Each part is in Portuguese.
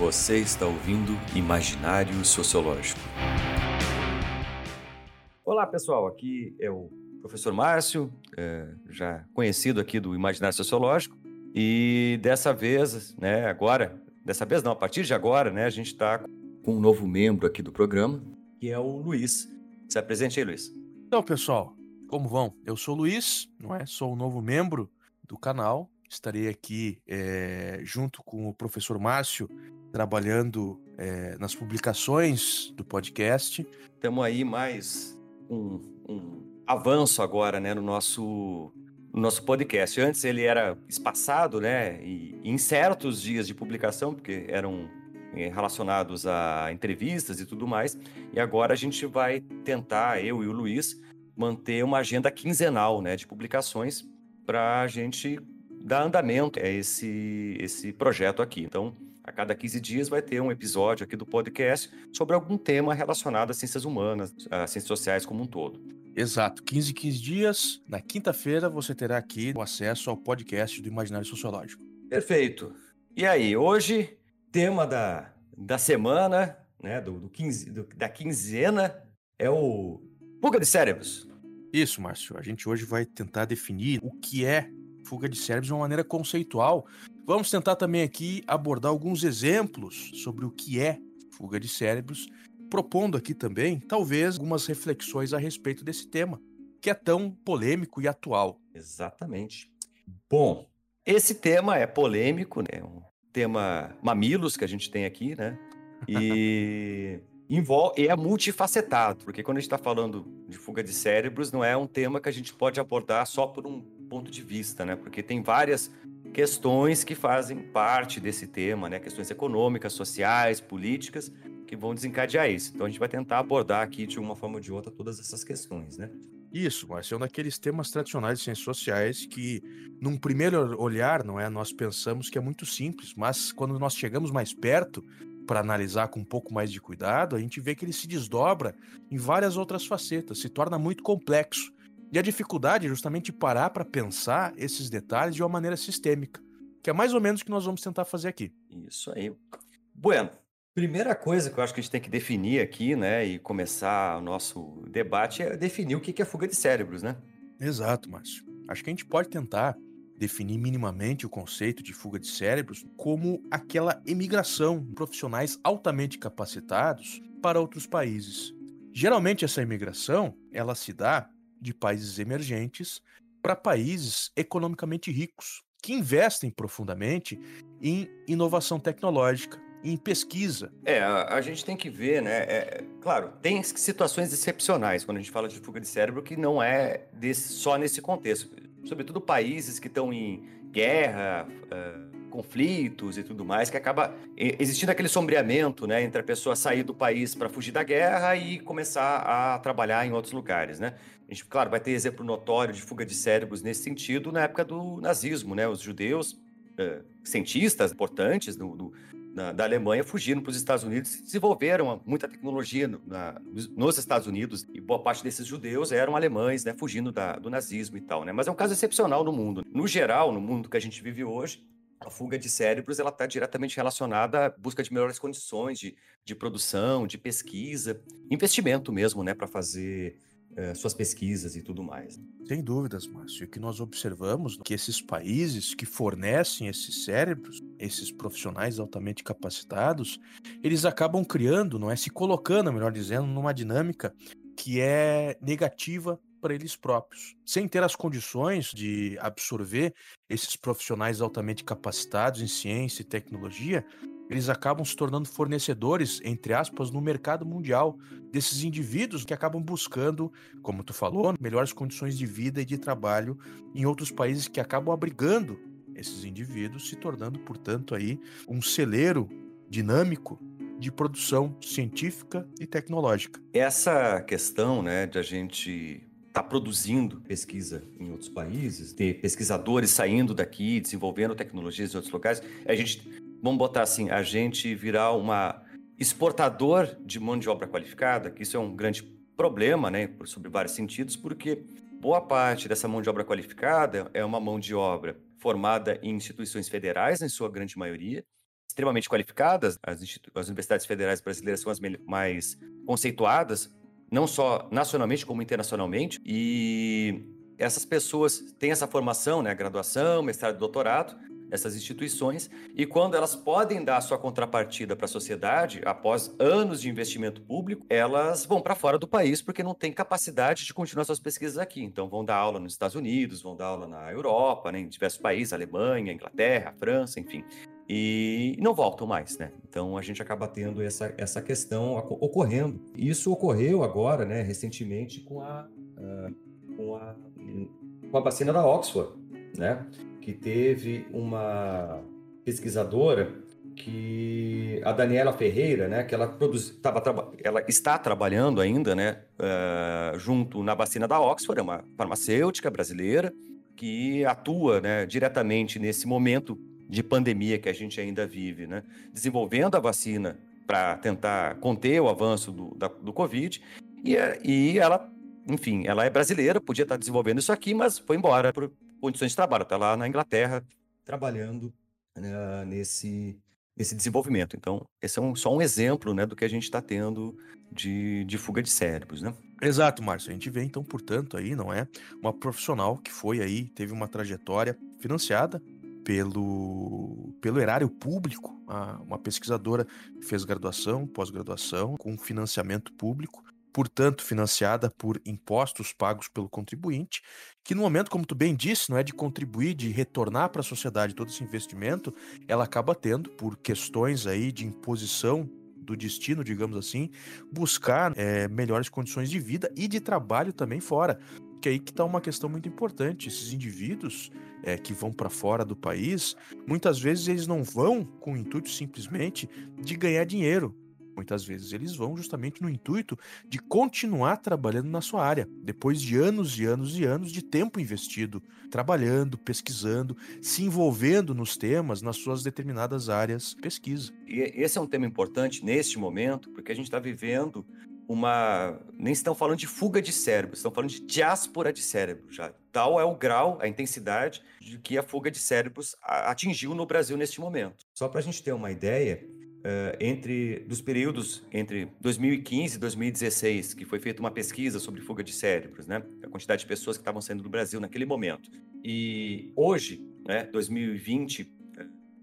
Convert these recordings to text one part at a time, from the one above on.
Você está ouvindo Imaginário Sociológico. Olá, pessoal. Aqui é o professor Márcio, é, já conhecido aqui do Imaginário Sociológico. E dessa vez, né, agora, dessa vez não, a partir de agora, né, a gente está com um novo membro aqui do programa, que é o Luiz. Se apresente aí, Luiz. Então, pessoal, como vão? Eu sou o Luiz, não é? Sou o novo membro do canal. Estarei aqui é, junto com o professor Márcio, trabalhando é, nas publicações do podcast. Temos aí mais um, um, avanço agora, né, no nosso no nosso podcast. Antes ele era espaçado, né, e, em certos dias de publicação, porque eram eh, relacionados a entrevistas e tudo mais. E agora a gente vai tentar, eu e o Luiz, manter uma agenda quinzenal, né, de publicações para a gente dar andamento a esse esse projeto aqui. Então, a cada 15 dias vai ter um episódio aqui do podcast sobre algum tema relacionado às ciências humanas, às ciências sociais como um todo. Exato, 15 15 dias. Na quinta-feira você terá aqui o acesso ao podcast do Imaginário Sociológico. Perfeito. E aí, hoje, tema da, da semana, né, do, do 15, do, da quinzena, é o fuga de cérebros. Isso, Márcio. A gente hoje vai tentar definir o que é fuga de cérebros de uma maneira conceitual. Vamos tentar também aqui abordar alguns exemplos sobre o que é fuga de cérebros propondo aqui também, talvez, algumas reflexões a respeito desse tema, que é tão polêmico e atual. Exatamente. Bom, esse tema é polêmico, né? Um tema mamilos que a gente tem aqui, né? E envolve, é multifacetado, porque quando a gente está falando de fuga de cérebros, não é um tema que a gente pode abordar só por um ponto de vista, né? Porque tem várias questões que fazem parte desse tema, né? Questões econômicas, sociais, políticas, que vão desencadear isso. Então a gente vai tentar abordar aqui de uma forma ou de outra todas essas questões, né? Isso, mas é um daqueles temas tradicionais de ciências sociais que, num primeiro olhar, não é, nós pensamos que é muito simples, mas quando nós chegamos mais perto para analisar com um pouco mais de cuidado, a gente vê que ele se desdobra em várias outras facetas, se torna muito complexo. E a dificuldade é justamente parar para pensar esses detalhes de uma maneira sistêmica, que é mais ou menos o que nós vamos tentar fazer aqui. Isso aí. Bueno, Primeira coisa que eu acho que a gente tem que definir aqui, né, e começar o nosso debate é definir o que é fuga de cérebros, né? Exato, Márcio. Acho que a gente pode tentar definir minimamente o conceito de fuga de cérebros como aquela emigração de profissionais altamente capacitados para outros países. Geralmente essa imigração, ela se dá de países emergentes para países economicamente ricos, que investem profundamente em inovação tecnológica, em pesquisa. É, a, a gente tem que ver, né? É, claro, tem situações excepcionais quando a gente fala de fuga de cérebro que não é desse, só nesse contexto. Sobretudo países que estão em guerra, uh, conflitos e tudo mais, que acaba existindo aquele sombreamento, né, entre a pessoa sair do país para fugir da guerra e começar a trabalhar em outros lugares, né? A gente, claro, vai ter exemplo notório de fuga de cérebros nesse sentido na época do nazismo, né? Os judeus, uh, cientistas importantes do, do na, da Alemanha fugiram para os Estados Unidos desenvolveram muita tecnologia no, na, nos Estados Unidos e boa parte desses judeus eram alemães, né, fugindo da, do nazismo e tal, né? Mas é um caso excepcional no mundo. No geral, no mundo que a gente vive hoje, a fuga de cérebros ela está diretamente relacionada à busca de melhores condições de, de produção, de pesquisa, investimento mesmo, né, para fazer é, suas pesquisas e tudo mais. Sem dúvidas, Márcio. O que nós observamos é que esses países que fornecem esses cérebros, esses profissionais altamente capacitados, eles acabam criando, não é, se colocando, melhor dizendo, numa dinâmica que é negativa para eles próprios, sem ter as condições de absorver esses profissionais altamente capacitados em ciência e tecnologia, eles acabam se tornando fornecedores, entre aspas, no mercado mundial desses indivíduos que acabam buscando, como tu falou, melhores condições de vida e de trabalho em outros países que acabam abrigando esses indivíduos, se tornando, portanto, aí um celeiro dinâmico de produção científica e tecnológica. Essa questão, né, de a gente estar tá produzindo pesquisa em outros países, ter pesquisadores saindo daqui, desenvolvendo tecnologias em outros locais, a gente vamos botar assim, a gente virar uma exportador de mão de obra qualificada, que isso é um grande problema, né, sobre vários sentidos, porque boa parte dessa mão de obra qualificada é uma mão de obra formada em instituições federais, em sua grande maioria, extremamente qualificadas, as, as universidades federais brasileiras são as mais conceituadas, não só nacionalmente como internacionalmente, e essas pessoas têm essa formação, né, graduação, mestrado e doutorado, essas instituições, e quando elas podem dar sua contrapartida para a sociedade, após anos de investimento público, elas vão para fora do país porque não têm capacidade de continuar suas pesquisas aqui. Então, vão dar aula nos Estados Unidos, vão dar aula na Europa, né, em diversos países, Alemanha, Inglaterra, França, enfim. E não voltam mais, né? Então a gente acaba tendo essa, essa questão ocorrendo. Isso ocorreu agora, né, recentemente, com a, uh, com a, com a vacina da Oxford, né? que teve uma pesquisadora que a Daniela Ferreira, né, que ela produz, tava, ela está trabalhando ainda, né, uh, junto na vacina da Oxford, é uma farmacêutica brasileira que atua, né, diretamente nesse momento de pandemia que a gente ainda vive, né, desenvolvendo a vacina para tentar conter o avanço do, da, do Covid e, e ela, enfim, ela é brasileira, podia estar desenvolvendo isso aqui, mas foi embora por, condições de trabalho, está lá na Inglaterra trabalhando né, nesse, nesse desenvolvimento. Então, esse é um, só um exemplo né, do que a gente está tendo de, de fuga de cérebros. Né? Exato, Márcio. A gente vê, então, portanto, aí, não é? Uma profissional que foi aí, teve uma trajetória financiada pelo, pelo erário público, uma pesquisadora fez graduação, pós-graduação, com financiamento público, portanto financiada por impostos pagos pelo contribuinte, que no momento, como tu bem disse, não é de contribuir, de retornar para a sociedade todo esse investimento, ela acaba tendo, por questões aí de imposição do destino, digamos assim, buscar é, melhores condições de vida e de trabalho também fora. Que aí que está uma questão muito importante. Esses indivíduos é, que vão para fora do país, muitas vezes eles não vão com o intuito simplesmente de ganhar dinheiro, Muitas vezes eles vão justamente no intuito de continuar trabalhando na sua área, depois de anos e anos e anos de tempo investido, trabalhando, pesquisando, se envolvendo nos temas, nas suas determinadas áreas de pesquisa. E esse é um tema importante neste momento, porque a gente está vivendo uma. Nem estão falando de fuga de cérebro, estão falando de diáspora de cérebro já. Tal é o grau, a intensidade de que a fuga de cérebros atingiu no Brasil neste momento. Só para a gente ter uma ideia, Uh, entre dos períodos entre 2015 e 2016, que foi feita uma pesquisa sobre fuga de cérebros, né? A quantidade de pessoas que estavam saindo do Brasil naquele momento. E hoje, né, 2020,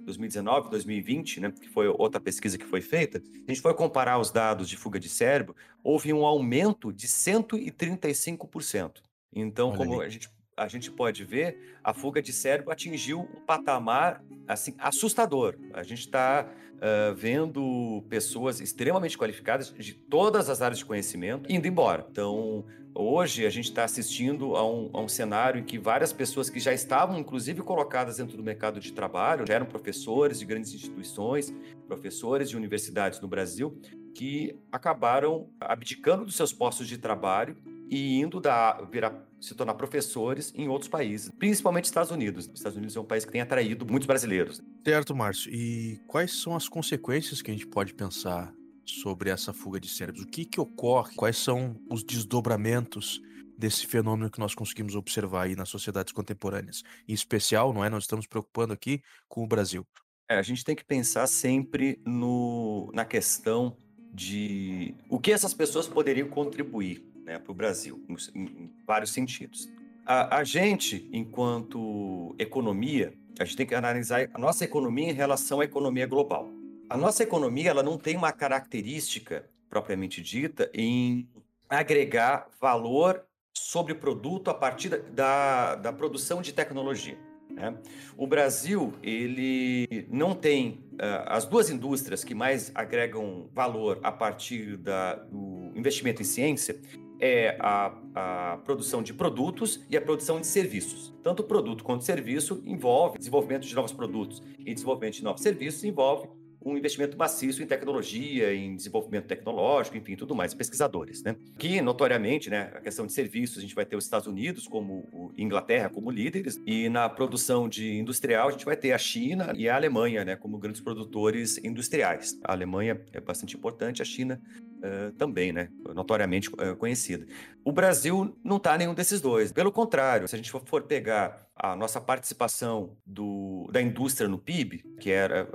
2019, 2020, né, que foi outra pesquisa que foi feita, a gente foi comparar os dados de fuga de cérebro, houve um aumento de 135%. Então, Olha como a gente a gente pode ver, a fuga de cérebro atingiu um patamar assim assustador. A gente está uh, vendo pessoas extremamente qualificadas de todas as áreas de conhecimento indo embora. Então, hoje a gente está assistindo a um, a um, cenário em que várias pessoas que já estavam, inclusive, colocadas dentro do mercado de trabalho, já eram professores de grandes instituições, professores de universidades no Brasil, que acabaram abdicando dos seus postos de trabalho e indo da, virar, se tornar professores em outros países, principalmente Estados Unidos. Os Estados Unidos é um país que tem atraído muitos brasileiros. Certo, Márcio. E quais são as consequências que a gente pode pensar sobre essa fuga de cérebros? O que, que ocorre? Quais são os desdobramentos desse fenômeno que nós conseguimos observar aí nas sociedades contemporâneas? Em especial, não é? Nós estamos preocupando aqui com o Brasil. É, a gente tem que pensar sempre no, na questão de o que essas pessoas poderiam contribuir né, para o Brasil, em, vários sentidos. A, a gente, enquanto economia, a gente tem que analisar a nossa economia em relação à economia global. A nossa economia ela não tem uma característica propriamente dita em agregar valor sobre o produto a partir da, da produção de tecnologia. Né? O Brasil ele não tem uh, as duas indústrias que mais agregam valor a partir da, do investimento em ciência é a, a, produção de produtos e a produção de serviços. Tanto produto quanto serviço envolve desenvolvimento de novos produtos e desenvolvimento de novos serviços envolve um investimento maciço em tecnologia, em desenvolvimento tecnológico, enfim, tudo mais, pesquisadores, né? Que, notoriamente, né, a questão de serviços, a gente vai ter os Estados Unidos como Inglaterra como líderes, e na produção de industrial a gente vai ter a China e a Alemanha, né, como grandes produtores industriais. A Alemanha é bastante importante, a China Uh, também, né? Notoriamente uh, conhecida. O Brasil não está nenhum desses dois. Pelo contrário, se a gente for, for pegar a nossa participação do, da indústria no PIB, que era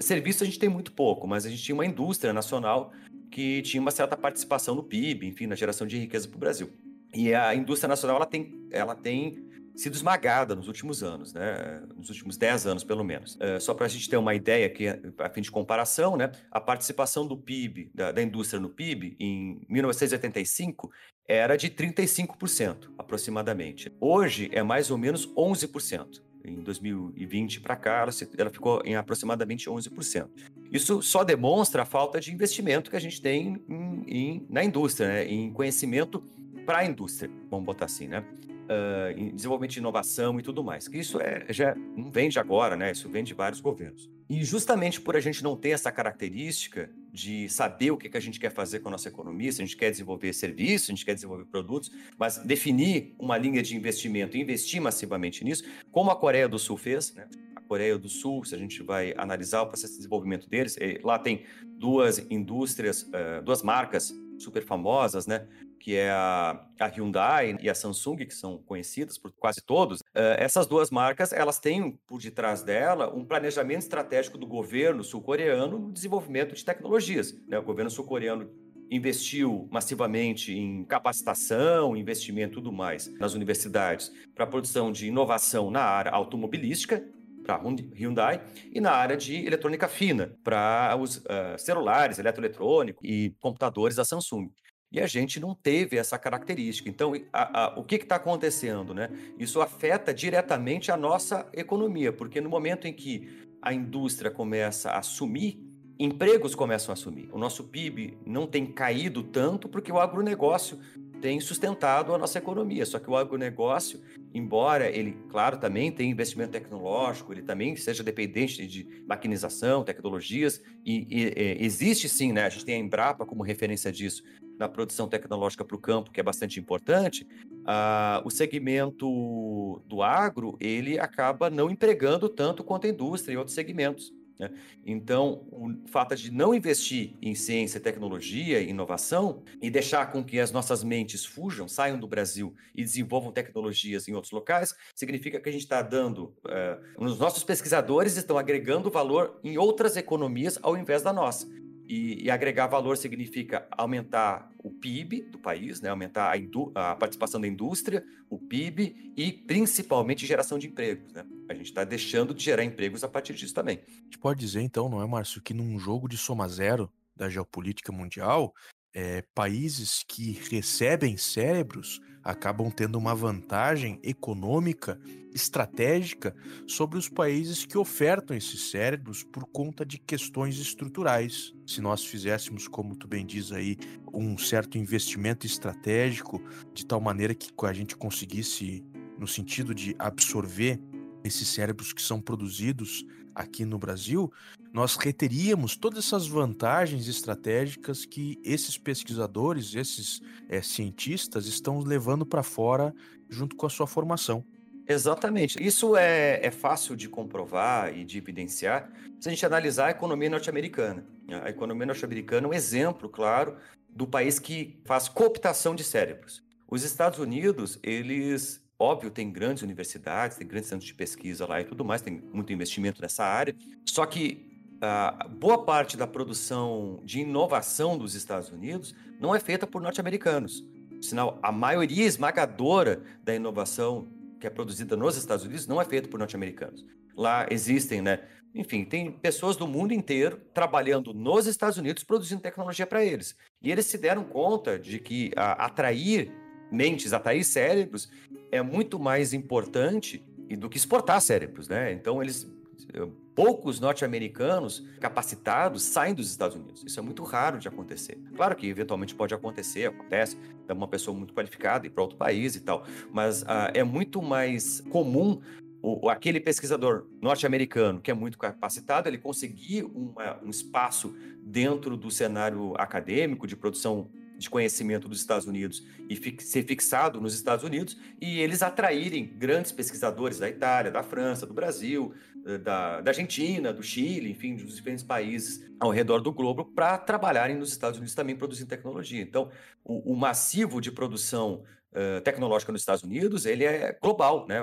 Serviço a gente tem muito pouco, mas a gente tinha uma indústria nacional que tinha uma certa participação no PIB, enfim, na geração de riqueza para o Brasil. E a indústria nacional ela tem, ela tem sido esmagada nos últimos anos, né? nos últimos 10 anos, pelo menos. Uh, só para a gente ter uma ideia aqui, a fim de comparação, né? a participação do PIB, da, da indústria no PIB, em 1985, era de 35%, aproximadamente. Hoje é mais ou menos 11% em 2020 para cá, ela, ficou em aproximadamente 11%. Isso só demonstra a falta de investimento que a gente tem em, em, na indústria, né? em conhecimento para a indústria, vamos botar assim, né? Uh, em desenvolvimento de inovação e tudo mais. Que isso é, já não vem de agora, né? Isso vem de vários governos. E justamente por a gente não ter essa característica de saber o que, que a gente quer fazer com a nossa economia, se a gente quer desenvolver serviços, se a gente quer desenvolver produtos, mas definir uma linha de investimento e investir massivamente nisso, como a Coreia do Sul fez, né? A Coreia do Sul, se a gente vai analisar o processo de desenvolvimento deles, eh, lá tem duas indústrias, uh, duas marcas super famosas, né? que é a, a, Hyundai e a Samsung, que são conhecidas por quase todos, uh, essas duas marcas elas têm por detrás dela um planejamento estratégico do governo sul-coreano no desenvolvimento de tecnologias. Né? O governo sul-coreano investiu massivamente em capacitação, investimento e tudo mais nas universidades para a produção de inovação na área automobilística, para Hyundai, e na área de eletrônica fina, para os uh, celulares, eletroeletrônico e computadores da Samsung. E a gente não teve essa característica. Então, a, a, o que está acontecendo? Né? Isso afeta diretamente a nossa economia, porque no momento em que a indústria começa a sumir, empregos começam a sumir. O nosso PIB não tem caído tanto porque o agronegócio tem sustentado a nossa economia. Só que o agronegócio, embora ele, claro, também tenha investimento tecnológico, ele também seja dependente de maquinização, tecnologias, e, e, e existe sim, né? A gente tem a Embrapa como referência disso na produção tecnológica para o campo, que é bastante importante. Uh, o segmento do agro, ele acaba não empregando tanto quanto a indústria e outros segmentos. Né? Então, o fato de não investir em ciência, tecnologia e inovação e deixar com que as nossas mentes fujam, saiam do Brasil e desenvolvam tecnologias em outros locais, significa que a gente está dando. Uh, os nossos pesquisadores estão agregando valor em outras economias ao invés da nossa. E, e, agregar valor significa aumentar o PIB do país, né? aumentar a, a, participação da indústria, o PIB e principalmente geração de empregos. Né? A gente está deixando de gerar empregos a partir disso também. A gente pode dizer então, não é, Márcio, que num jogo de soma zero da geopolítica mundial, é, países que recebem cérebros acabam tendo uma vantagem econômica, estratégica sobre os países que ofertam esses cérebros por conta de questões estruturais. Se nós fizéssemos, como tu bem diz aí, um certo investimento estratégico, de tal maneira que a gente conseguisse, no sentido de absorver esses cérebros que são produzidos aqui no Brasil, nós reteríamos todas essas vantagens estratégicas que esses pesquisadores, esses é, cientistas estão levando para fora junto com a sua formação. Exatamente. Isso é, é fácil de comprovar e de evidenciar se a gente analisar a economia norte-americana. A economia norte-americana é um exemplo, claro, do país que faz cooptação de cérebros. Os Estados Unidos, eles Óbvio, tem grandes universidades, tem grandes centros de pesquisa lá e tudo mais, tem muito investimento nessa área. Só que uh, boa parte da produção de inovação dos Estados Unidos não é feita por norte-americanos. Sinal, a maioria esmagadora da inovação que é produzida nos Estados Unidos não é feita por norte-americanos. Lá existem, né? Enfim, tem pessoas do mundo inteiro trabalhando nos Estados Unidos produzindo tecnologia para eles. E eles se deram conta de que uh, atrair mentes, atrair cérebros, é muito mais importante do que exportar cérebros, né? Então, eles eh, poucos norte-americanos capacitados saem dos Estados Unidos. Isso é muito raro de acontecer. Claro que eventualmente pode acontecer, acontece, é uma pessoa muito qualificada ir para outro país e tal, mas uh, é muito mais comum o, aquele pesquisador norte-americano que é muito capacitado, ele conseguir uma, um espaço dentro do cenário acadêmico de produção de conhecimento dos Estados Unidos e fi ser fixado nos Estados Unidos e eles atraírem grandes pesquisadores da Itália, da França, do Brasil, eh, da, da Argentina, do Chile, enfim, dos diferentes países ao redor do globo para trabalharem nos Estados Unidos também produzindo tecnologia. Então, o, o massivo de produção uh, tecnológica nos Estados Unidos ele é global, né?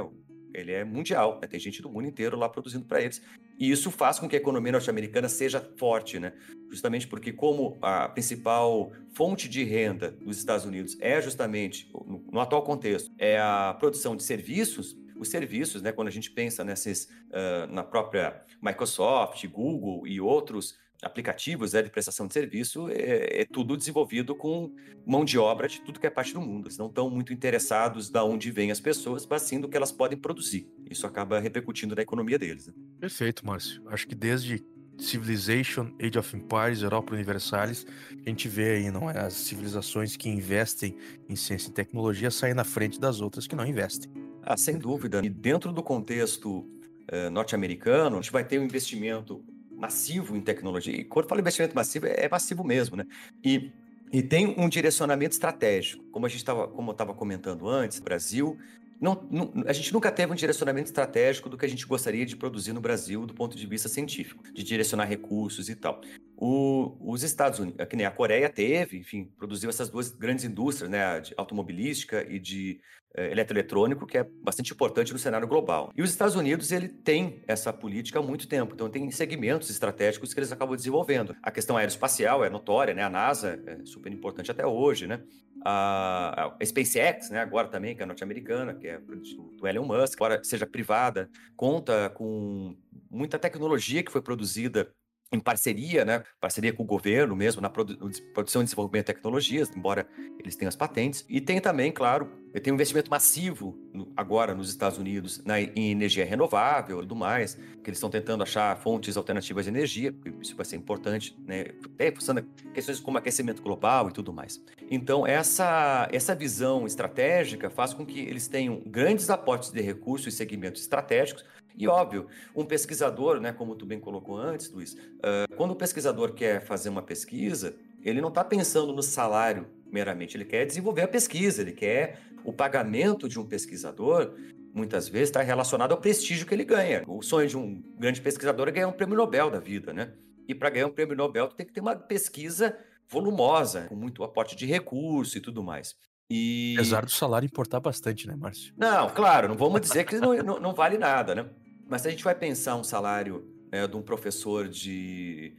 Ele é mundial, né? tem gente do mundo inteiro lá produzindo para eles. E isso faz com que a economia norte-americana seja forte, né? Justamente porque, como a principal fonte de renda dos Estados Unidos é justamente, no, no atual contexto, é a produção de serviços, os serviços, né? Quando a gente pensa nesses, uh, na própria Microsoft, Google e outros aplicativos né, de prestação de serviço, é, é, tudo desenvolvido com mão de obra de tudo que é parte do mundo. Eles não estão muito interessados da onde vêm as pessoas, mas sim do que elas podem produzir. Isso acaba repercutindo na economia deles. Né? Perfeito, Márcio. Acho que desde Civilization, Age of Empires, Europa Universalis, a gente vê aí, não é? As civilizações que investem em ciência e tecnologia saem na frente das outras que não investem. Ah, sem dúvida. E dentro do contexto uh, norte-americano, a gente vai ter um investimento massivo em tecnologia. E quando falo investimento massivo, é, é massivo mesmo, né? E, e tem um direcionamento estratégico. Como a gente estava, como eu estava comentando antes, Brasil não, não, a gente nunca teve um direcionamento estratégico do que a gente gostaria de produzir no Brasil do ponto de vista científico, de direcionar recursos e tal. O, os Estados Unidos, que nem a Coreia teve, enfim, produziu essas duas grandes indústrias, né, de automobilística e de é, eletroeletrônico, que é bastante importante no cenário global. E os Estados Unidos, ele tem essa política há muito tempo, então tem segmentos estratégicos que eles acabam desenvolvendo. A questão aeroespacial é notória, né? A NASA é super importante até hoje, né? A, a SpaceX, né, agora também, que é norte-americana, que é do Elon Musk, agora seja privada, conta com muita tecnologia que foi produzida em parceria, né, parceria com o governo mesmo, na produ produção e desenvolvimento de tecnologias, embora eles tenham as patentes. E tem também, claro, tem um investimento massivo no, agora nos Estados Unidos na, em energia renovável e tudo mais, que eles estão tentando achar fontes alternativas de energia, isso vai ser importante, né, até funcionando questões como aquecimento global e tudo mais. Então, essa, essa visão estratégica faz com que eles tenham grandes aportes de recursos e segmentos estratégicos, e óbvio, um pesquisador, né, como tu bem colocou antes, Luiz, uh, quando o pesquisador quer fazer uma pesquisa, ele não está pensando no salário meramente, ele quer desenvolver a pesquisa, ele quer o pagamento de um pesquisador, muitas vezes está relacionado ao prestígio que ele ganha. O sonho de um grande pesquisador é ganhar um prêmio Nobel da vida, né? E para ganhar um prêmio Nobel, tu tem que ter uma pesquisa volumosa, com muito aporte de recurso e tudo mais. E... Apesar do salário importar bastante, né, Márcio? Não, claro, não vamos dizer que não, não, não vale nada, né? Mas se a gente vai pensar um salário é, de um professor de,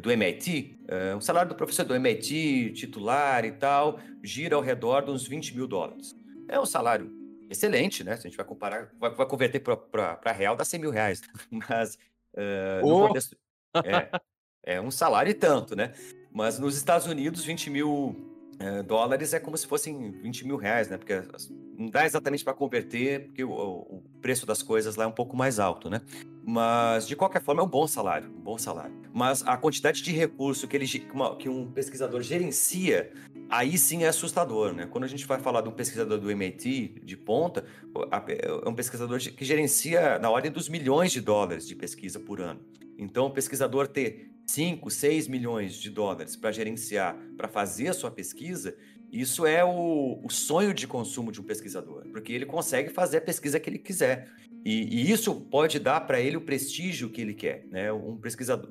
do MIT, é, um salário do professor do MIT, titular e tal, gira ao redor de uns 20 mil dólares. É um salário excelente, né? Se a gente vai comparar, vai, vai converter para real, dá 100 mil reais. Mas uh, oh! contexto, é, é um salário e tanto, né? Mas nos Estados Unidos, 20 mil é, dólares é como se fossem 20 mil reais, né? Porque não dá exatamente para converter, porque o, o, preço das coisas lá é um pouco mais alto, né? Mas, de qualquer forma, é um bom salário, um bom salário. Mas a quantidade de recurso que, ele, que um pesquisador gerencia, aí sim é assustador, né? Quando a gente vai falar de um pesquisador do MIT de ponta, é um pesquisador que gerencia na ordem dos milhões de dólares de pesquisa por ano. Então, o pesquisador ter 5, 6 milhões de dólares para gerenciar, para fazer a sua pesquisa, isso é o, o, sonho de consumo de um pesquisador, porque ele consegue fazer a pesquisa que ele quiser. E, e isso pode dar para ele o prestígio que ele quer. Né? Um pesquisador,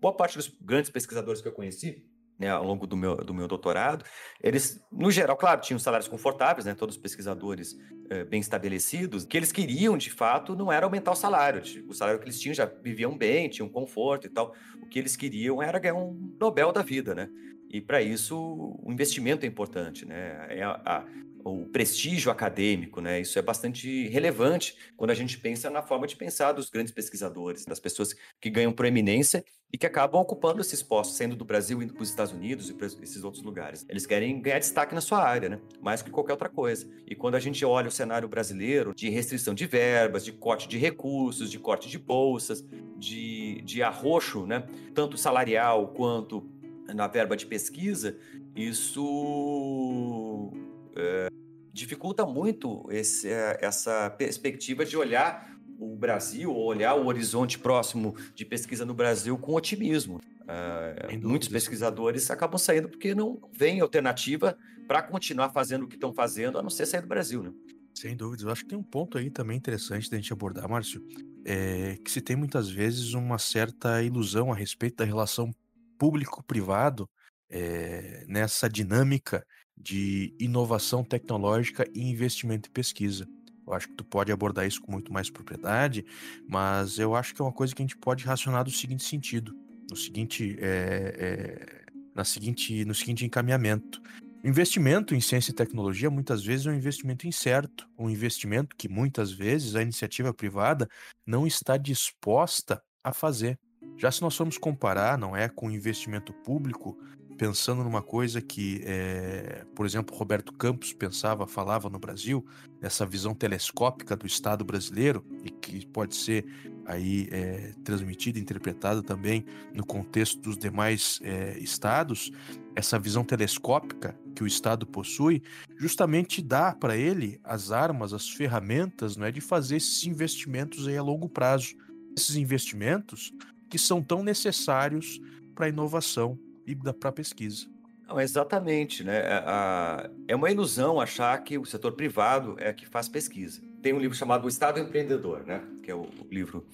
boa parte dos grandes pesquisadores que eu conheci, né, ao longo do meu, do meu doutorado, eles, no geral, claro, tinham salários confortáveis, né, todos os pesquisadores é, bem estabelecidos, que eles queriam, de fato, não era aumentar o salário, o salário que eles tinham já viviam bem, tinham conforto e tal, o que eles queriam era ganhar um Nobel da vida, né, e para isso o investimento é importante, né, é a, a o prestígio acadêmico, né? Isso é bastante relevante quando a gente pensa na forma de pensar dos grandes pesquisadores, das pessoas que ganham proeminência e que acabam ocupando esses postos, saindo do Brasil, indo para os Estados Unidos e para esses outros lugares. Eles querem ganhar destaque na sua área, né? Mais que qualquer outra coisa. E quando a gente olha o cenário brasileiro de restrição de verbas, de corte de recursos, de corte de bolsas, de, de arroxo, né? Tanto salarial quanto na verba de pesquisa, isso é, dificulta muito esse, é, essa perspectiva de olhar o Brasil, olhar o horizonte próximo de pesquisa no Brasil com otimismo. Uh, muitos pesquisadores acabam saindo porque não vem alternativa para continuar fazendo o que estão fazendo, a não ser sair do Brasil, né? Sem dúvidas. Eu acho que tem um ponto aí também interessante da gente abordar, Márcio, é que se tem muitas vezes uma certa ilusão a respeito da relação público-privado é, nessa dinâmica de inovação tecnológica e investimento em pesquisa. Eu acho que tu pode abordar isso com muito mais propriedade, mas eu acho que é uma coisa que a gente pode racionar do seguinte sentido, no seguinte, é, é, na seguinte, no seguinte encaminhamento. Investimento em ciência e tecnologia muitas vezes é um investimento incerto, um investimento que muitas vezes a iniciativa privada não está disposta a fazer. Já se nós formos comparar, não é, com o investimento público, pensando numa coisa que, é, por exemplo, Roberto Campos pensava, falava no Brasil, essa visão telescópica do Estado brasileiro e que pode ser aí é, transmitida, interpretada também no contexto dos demais é, estados, essa visão telescópica que o Estado possui, justamente dá para ele as armas, as ferramentas, não é, de fazer esses investimentos aí a longo prazo, esses investimentos que são tão necessários para a inovação e para pesquisa. Não, exatamente, né? É, é uma ilusão achar que o setor privado é que faz pesquisa. Tem um livro chamado O Estado Empreendedor, né? Que é o livro.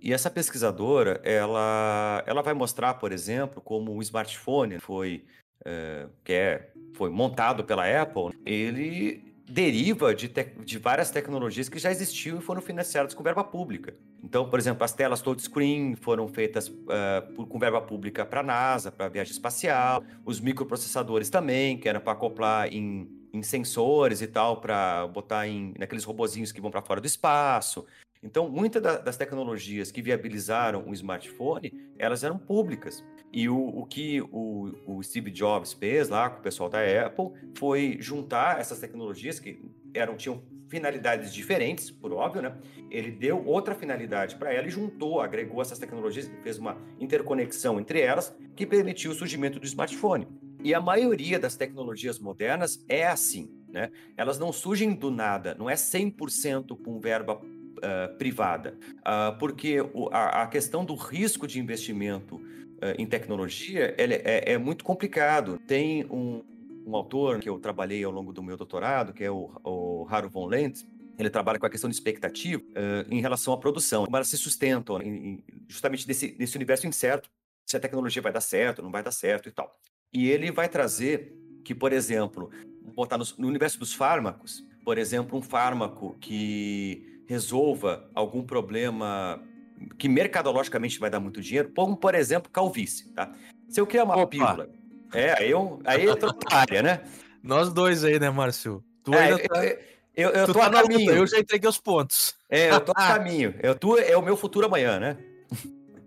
E essa pesquisadora, ela, ela vai mostrar, por exemplo, como o smartphone foi, é, que é, foi montado pela Apple. Ele deriva de, de várias tecnologias que já existiam e foram financiadas com verba pública. Então, por exemplo, as telas touchscreen foram feitas uh, por, com verba pública para a NASA, para viagem espacial, os microprocessadores também, que era para acoplar em, em, sensores e tal, para botar em naqueles robozinhos que vão para fora do espaço. Então, muitas das tecnologias que viabilizaram o smartphone, elas eram públicas. E o, o que o, o, Steve Jobs fez lá com o pessoal da Apple foi juntar essas tecnologias que eram tinham finalidades diferentes, por óbvio, né? Ele deu outra finalidade para ela e juntou, agregou essas tecnologias, fez uma interconexão entre elas que permitiu o surgimento do smartphone. E a maioria das tecnologias modernas é assim, né? Elas não surgem do nada, não é 100% com verba uh, privada, uh, porque o, a, a questão do risco de investimento em tecnologia é, é, muito complicado. Tem um, um, autor que eu trabalhei ao longo do meu doutorado, que é o, o Haro von Lentz, ele trabalha com a questão de expectativa uh, em relação à produção, como elas se sustentam em, justamente nesse, nesse universo incerto, se a tecnologia vai dar certo, não vai dar certo e tal. E ele vai trazer que, por exemplo, botar no, no universo dos fármacos, por exemplo, um fármaco que resolva algum problema que mercadologicamente vai dar muito dinheiro, como, por exemplo, calvície, tá? Se eu criar uma Opa. pílula, é, aí eu, aí na área, né? Nós dois aí, né, Márcio? Tu é, ainda tá... Eu, eu, eu tô tá a caminho. eu já entreguei os pontos. É, eu tô a caminho. Eu tô, é o meu futuro amanhã, né?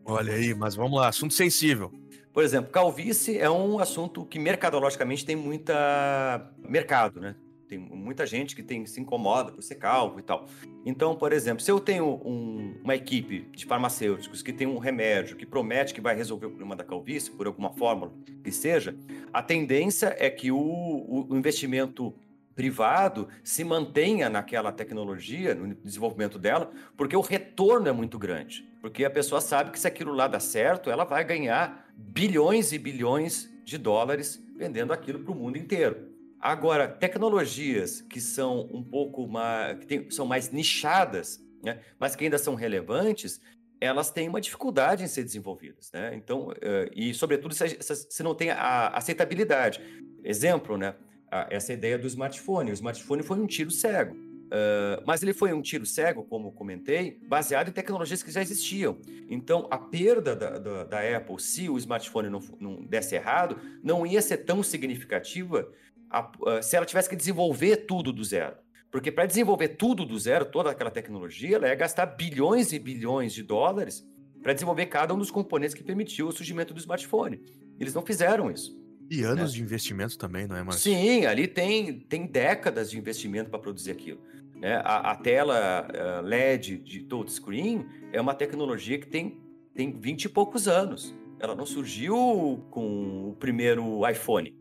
Olha aí, mas vamos lá, assunto sensível. Por exemplo, calvície é um assunto que mercadologicamente tem muita mercado, né? Tem muita gente que tem, se incomoda por ser calvo e tal. Então, por exemplo, se eu tenho um, uma equipe de farmacêuticos que tem um remédio que promete que vai resolver o problema da calvície, por alguma fórmula que seja, a tendência é que o, o investimento privado se mantenha naquela tecnologia, no desenvolvimento dela, porque o retorno é muito grande. Porque a pessoa sabe que se aquilo lá dá certo, ela vai ganhar bilhões e bilhões de dólares vendendo aquilo para o mundo inteiro. Agora, tecnologias que são um pouco mais, que tem, são mais nichadas, né, mas que ainda são relevantes, elas têm uma dificuldade em ser desenvolvidas, né? Então, uh, e sobretudo se, se, não tem a aceitabilidade. Exemplo, né? essa ideia do smartphone. O smartphone foi um tiro cego. Mas ele foi um tiro cego, como comentei, baseado em tecnologias que já existiam. Então, a perda da, da, da Apple, se o smartphone não, não desse errado, não ia ser tão significativa a, a, se ela tivesse que desenvolver tudo do zero. Porque para desenvolver tudo do zero, toda aquela tecnologia, ela ia gastar bilhões e bilhões de dólares para desenvolver cada um dos componentes que permitiu o surgimento do smartphone. Eles não fizeram isso. E anos né? de investimento também, não é, Marcos? Sim, ali tem, tem décadas de investimento para produzir aquilo. Né? A, a, tela uh, LED de touchscreen é uma tecnologia que tem, tem 20 e poucos anos. Ela não surgiu com o primeiro iPhone.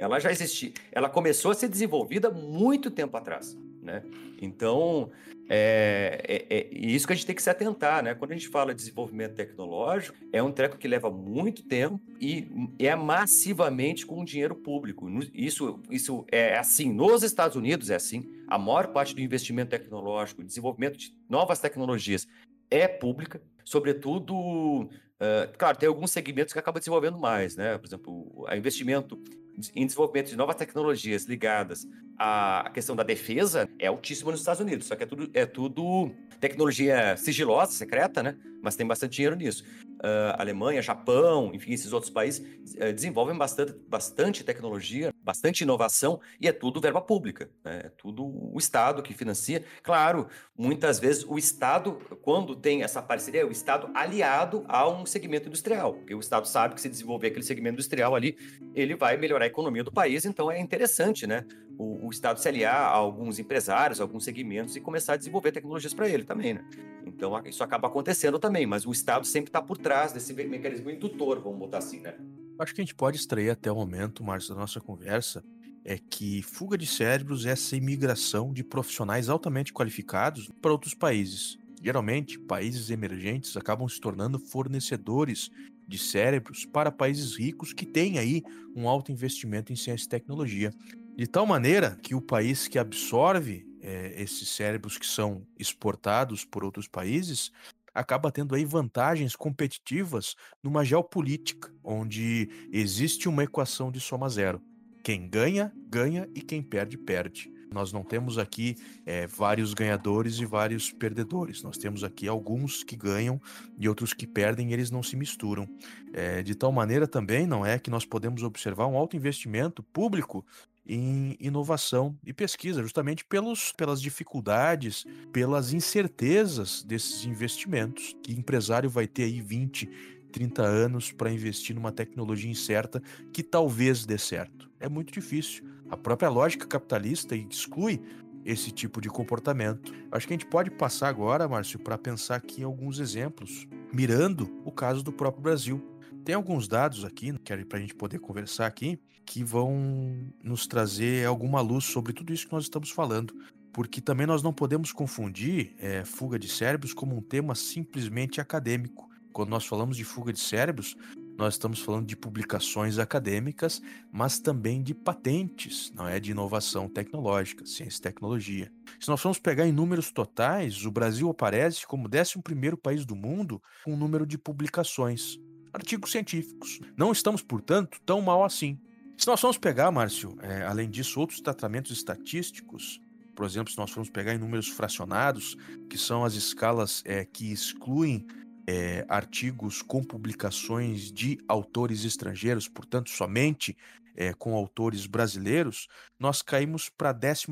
Ela já existia. Ela começou a ser desenvolvida muito tempo atrás. Né? Então, é, é, é, isso que a gente tem que se atentar, né? Quando a gente fala de desenvolvimento tecnológico, é um treco que leva muito tempo e é massivamente com dinheiro público. Isso, isso é assim. Nos Estados Unidos é assim. A maior parte do investimento tecnológico, desenvolvimento de novas tecnologias é pública, sobretudo, uh, claro, tem alguns segmentos que acabam desenvolvendo mais, né? Por exemplo, o investimento em desenvolvimento de novas tecnologias ligadas à questão da defesa é altíssimo nos Estados Unidos. Só que é tudo, é tudo tecnologia sigilosa, secreta, né? Mas tem bastante dinheiro nisso. Uh, Alemanha, Japão, enfim, esses outros países uh, desenvolvem bastante, bastante tecnologia, bastante inovação e é tudo verba pública. Né? É tudo o Estado que financia. Claro, muitas vezes o Estado, quando tem essa parceria, é o Estado aliado a um segmento industrial. Porque o Estado sabe que se desenvolver aquele segmento industrial ali, ele vai melhorar a economia do país. Então é interessante, né? O, o Estado se aliar a alguns empresários, a alguns segmentos e começar a desenvolver tecnologias para ele também, né? Então isso acaba acontecendo também, mas o Estado sempre está por trás desse mecanismo indutor, vamos botar assim, né? Acho que a gente pode extrair até o momento, Márcio, da nossa conversa, é que fuga de cérebros é essa imigração de profissionais altamente qualificados para outros países. Geralmente, países emergentes acabam se tornando fornecedores de cérebros para países ricos que têm aí um alto investimento em ciência e tecnologia. De tal maneira que o país que absorve é, esses cérebros que são exportados por outros países acaba tendo aí vantagens competitivas numa geopolítica, onde existe uma equação de soma zero. Quem ganha, ganha e quem perde, perde. Nós não temos aqui é, vários ganhadores e vários perdedores. Nós temos aqui alguns que ganham e outros que perdem e eles não se misturam. É, de tal maneira também não é que nós podemos observar um alto investimento público em inovação e pesquisa, justamente pelos, pelas dificuldades, pelas incertezas desses investimentos, que empresário vai ter aí 20, 30 anos para investir numa tecnologia incerta que talvez dê certo. É muito difícil. A própria lógica capitalista exclui esse tipo de comportamento. Acho que a gente pode passar agora, Márcio, para pensar aqui em alguns exemplos, mirando o caso do próprio Brasil. Tem alguns dados aqui, para a gente poder conversar aqui, que vão nos trazer alguma luz sobre tudo isso que nós estamos falando. Porque também nós não podemos confundir é, fuga de cérebros como um tema simplesmente acadêmico. Quando nós falamos de fuga de cérebros, nós estamos falando de publicações acadêmicas, mas também de patentes, não é de inovação tecnológica, ciência e tecnologia. Se nós formos pegar em números totais, o Brasil aparece como 11º país do mundo com número de publicações, artigos científicos. Não estamos, portanto, tão mal assim. Se nós formos pegar, Márcio, é, além disso, outros tratamentos estatísticos, por exemplo, se nós formos pegar em números fracionados, que são as escalas é, que excluem é, artigos com publicações de autores estrangeiros, portanto, somente é, com autores brasileiros, nós caímos para a 14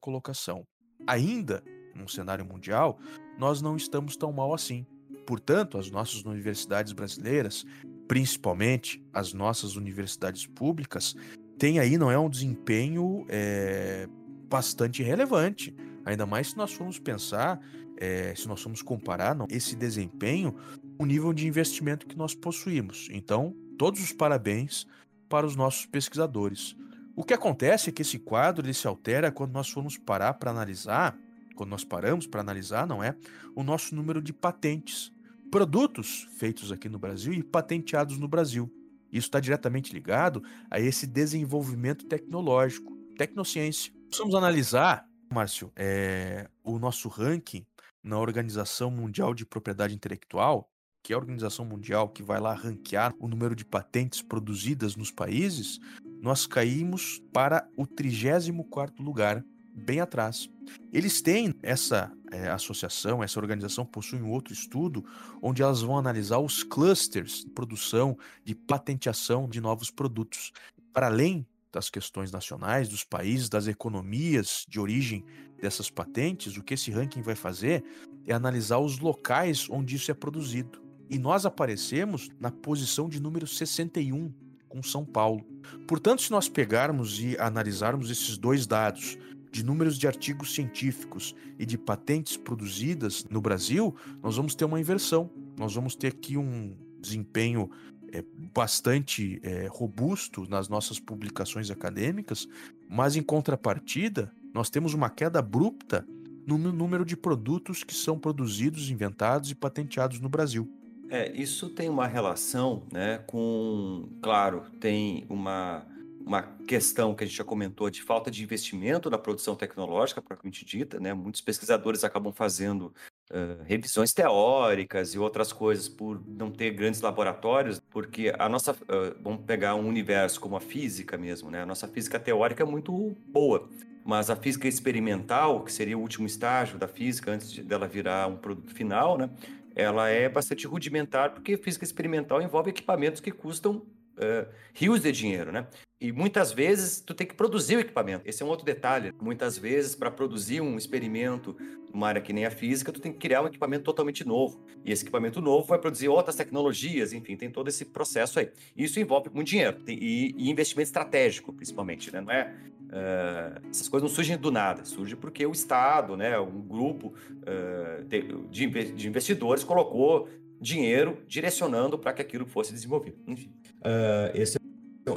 colocação. Ainda, num cenário mundial, nós não estamos tão mal assim. Portanto, as nossas universidades brasileiras principalmente as nossas universidades públicas, tem aí, não é um desempenho é, bastante relevante. Ainda mais se nós formos pensar, é, se nós formos comparar não, esse desempenho o nível de investimento que nós possuímos. Então, todos os parabéns para os nossos pesquisadores. O que acontece é que esse quadro ele se altera quando nós formos parar para analisar, quando nós paramos para analisar, não é, o nosso número de patentes produtos feitos aqui no Brasil e patenteados no Brasil. Isso está diretamente ligado a esse desenvolvimento tecnológico, tecnociência. Vamos analisar, Márcio, é, o nosso ranking na Organização Mundial de Propriedade Intelectual, que é a organização mundial que vai lá ranquear o número de patentes produzidas nos países, nós caímos para o 34º lugar bem atrás. Eles têm essa é, associação, essa organização possui um outro estudo onde elas vão analisar os clusters de produção, de patenteação de novos produtos. Para além das questões nacionais, dos países, das economias de origem dessas patentes, o que esse ranking vai fazer é analisar os locais onde isso é produzido. E nós aparecemos na posição de número 61, com São Paulo. Portanto, se nós pegarmos e analisarmos esses dois dados, de números de artigos científicos e de patentes produzidas no Brasil, nós vamos ter uma inversão. Nós vamos ter aqui um desempenho é, bastante é, robusto nas nossas publicações acadêmicas, mas em contrapartida, nós temos uma queda abrupta no número de produtos que são produzidos, inventados e patenteados no Brasil. É, isso tem uma relação, né, com, claro, tem uma uma questão que a gente já comentou de falta de investimento na produção tecnológica, propriamente dita, né? Muitos pesquisadores acabam fazendo uh, revisões teóricas e outras coisas por não ter grandes laboratórios, porque a nossa, uh, vamos pegar um universo como a física mesmo, né? A nossa física teórica é muito boa, mas a física experimental, que seria o último estágio da física antes de, dela virar um produto final, né? Ela é bastante rudimentar, porque física experimental envolve equipamentos que custam uh, rios de dinheiro, né? E muitas vezes tu tem que produzir o equipamento. Esse é um outro detalhe. Muitas vezes, para produzir um experimento numa área que nem a física, tu tem que criar um equipamento totalmente novo. E esse equipamento novo vai produzir outras tecnologias, enfim, tem todo esse processo aí. Isso envolve muito dinheiro e, e investimento estratégico, principalmente, né? Não é Uh, essas coisas não surgem do nada, surge porque o Estado, né, um grupo uh, de, de, investidores colocou dinheiro direcionando para que aquilo fosse desenvolvido. Enfim, uh, esse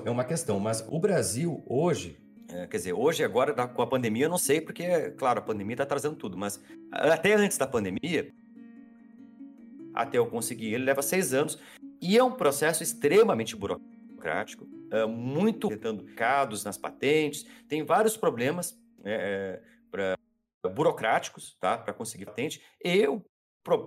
é uma questão. Mas o Brasil hoje, é, quer dizer, hoje agora com a pandemia, eu não sei porque, claro, a pandemia está trazendo tudo, mas até antes da pandemia, até eu conseguir, ele leva seis anos e é um processo extremamente burocrático, é, muito tentando cados nas patentes, tem vários problemas é, pra, burocráticos, tá, para conseguir patente. E o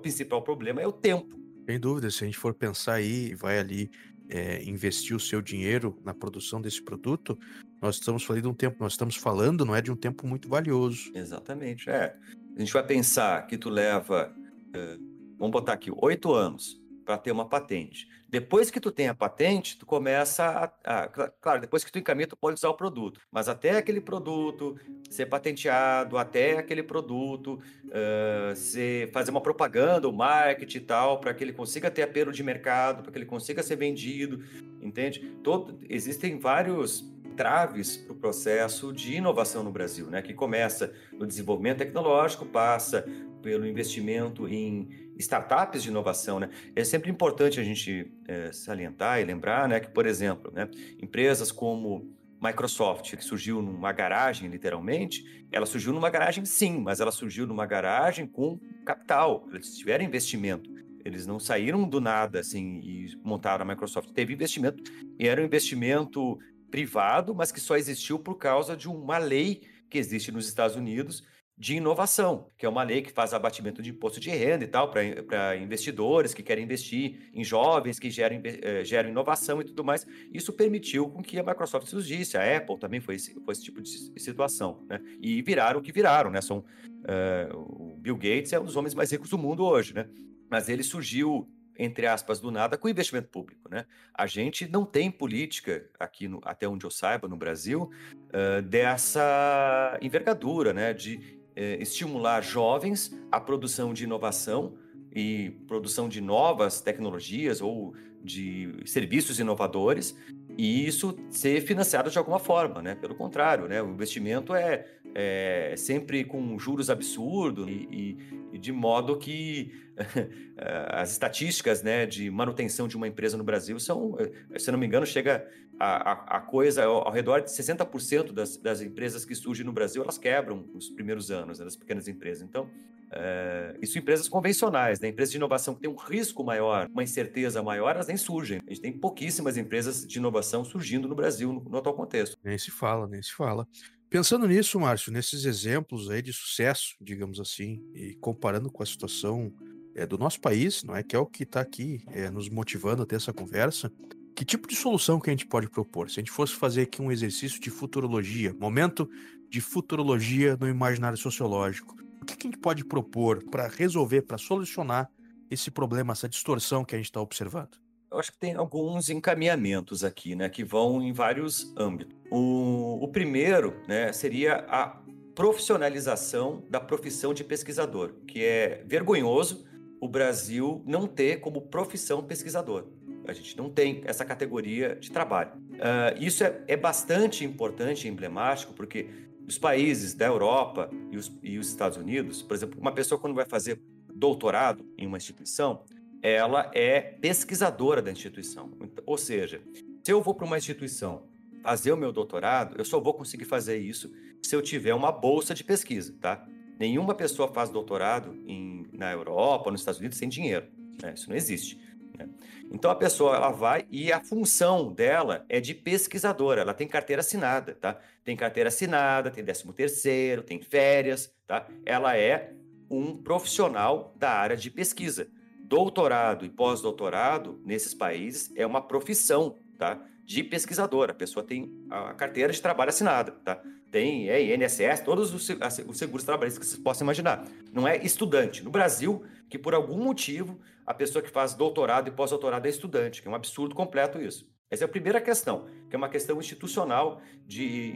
principal problema é o tempo. Sem dúvida, se a gente for pensar aí, vai ali é, investir o seu dinheiro na produção desse produto, nós estamos falando de um tempo, nós estamos falando, não é de um tempo muito valioso. Exatamente, é. A gente vai pensar que tu leva, uh, vamos botar aqui, oito anos para ter uma patente. Depois que tu tem a patente, tu começa a, a, Claro, depois que tu encaminha, tu pode usar o produto. Mas até aquele produto ser patenteado, até aquele produto uh, ser, fazer uma propaganda, o um marketing e tal, para que ele consiga ter apelo de mercado, para que ele consiga ser vendido, entende? Todo, existem vários traves para o processo de inovação no Brasil, né? Que começa no desenvolvimento tecnológico, passa pelo investimento em startups de inovação, né? É sempre importante a gente é, salientar e lembrar, né, que, por exemplo, né, empresas como Microsoft, que surgiu numa garagem, literalmente, ela surgiu numa garagem, sim, mas ela surgiu numa garagem com capital. Eles tiveram investimento. Eles não saíram do nada, assim, e montaram a Microsoft. Teve investimento, e era um investimento privado, mas que só existiu por causa de uma lei que existe nos Estados Unidos de inovação, que é uma lei que faz abatimento de imposto de renda e tal, para investidores que querem investir em jovens, que geram, eh, geram inovação e tudo mais. Isso permitiu com que a Microsoft surgisse, a Apple também foi esse, foi esse tipo de situação, né? E viraram o que viraram, né? São, uh, o Bill Gates é um dos homens mais ricos do mundo hoje, né? Mas ele surgiu entre aspas, do nada, com investimento público. Né? A gente não tem política, aqui no, até onde eu saiba, no Brasil, uh, dessa envergadura, né? de eh, estimular jovens à produção de inovação e produção de novas tecnologias ou de serviços inovadores e isso ser financiado de alguma forma, né? Pelo contrário, né? O investimento é, é sempre com juros absurdos e, e, e de modo que as estatísticas, né, de manutenção de uma empresa no Brasil são, eh, se não me engano, chega a, a, a coisa ao, ao, redor de 60% das, das empresas que surgem no Brasil, elas quebram nos primeiros anos, né, das pequenas empresas. Então, é, isso empresas convencionais, né? empresas de inovação que têm um risco maior, uma incerteza maior, elas nem surgem. A gente tem pouquíssimas empresas de inovação surgindo no Brasil no, no atual contexto. Nem se fala, nem se fala. Pensando nisso, Márcio, nesses exemplos aí de sucesso, digamos assim, e comparando com a situação é, do nosso país, não é que é o que está aqui é, nos motivando a ter essa conversa, que tipo de solução que a gente pode propor? Se a gente fosse fazer aqui um exercício de futurologia, momento de futurologia no imaginário sociológico, o que, que a gente pode propor para resolver, para solucionar esse problema, essa distorção que a gente está observando? Eu acho que tem alguns encaminhamentos aqui, né, que vão em vários âmbitos. O, o primeiro, né, seria a profissionalização da profissão de pesquisador, que é vergonhoso o Brasil não ter como profissão pesquisador. A gente não tem essa categoria de trabalho. Uh, isso é, é, bastante importante emblemático, porque os países da Europa e os, e os Estados Unidos, por exemplo, uma pessoa quando vai fazer doutorado em uma instituição, ela é pesquisadora da instituição. Ou seja, se eu vou para uma instituição fazer o meu doutorado, eu só vou conseguir fazer isso se eu tiver uma bolsa de pesquisa, tá? Nenhuma pessoa faz doutorado em, na Europa, nos Estados Unidos, sem dinheiro. Né? Isso não existe. Né? Então a pessoa ela vai e a função dela é de pesquisadora. Ela tem carteira assinada, tá? Tem carteira assinada, tem décimo terceiro, tem férias, tá? Ela é um profissional da área de pesquisa. Doutorado e pós-doutorado nesses países é uma profissão, tá? De pesquisador. A pessoa tem a carteira de trabalho assinada, tá? Tem é, INSS, todos os, os seguros trabalhistas que você possa imaginar. Não é estudante. No Brasil, que por algum motivo a pessoa que faz doutorado e pós-doutorado é estudante, que é um absurdo completo isso. Essa é a primeira questão, que é uma questão institucional de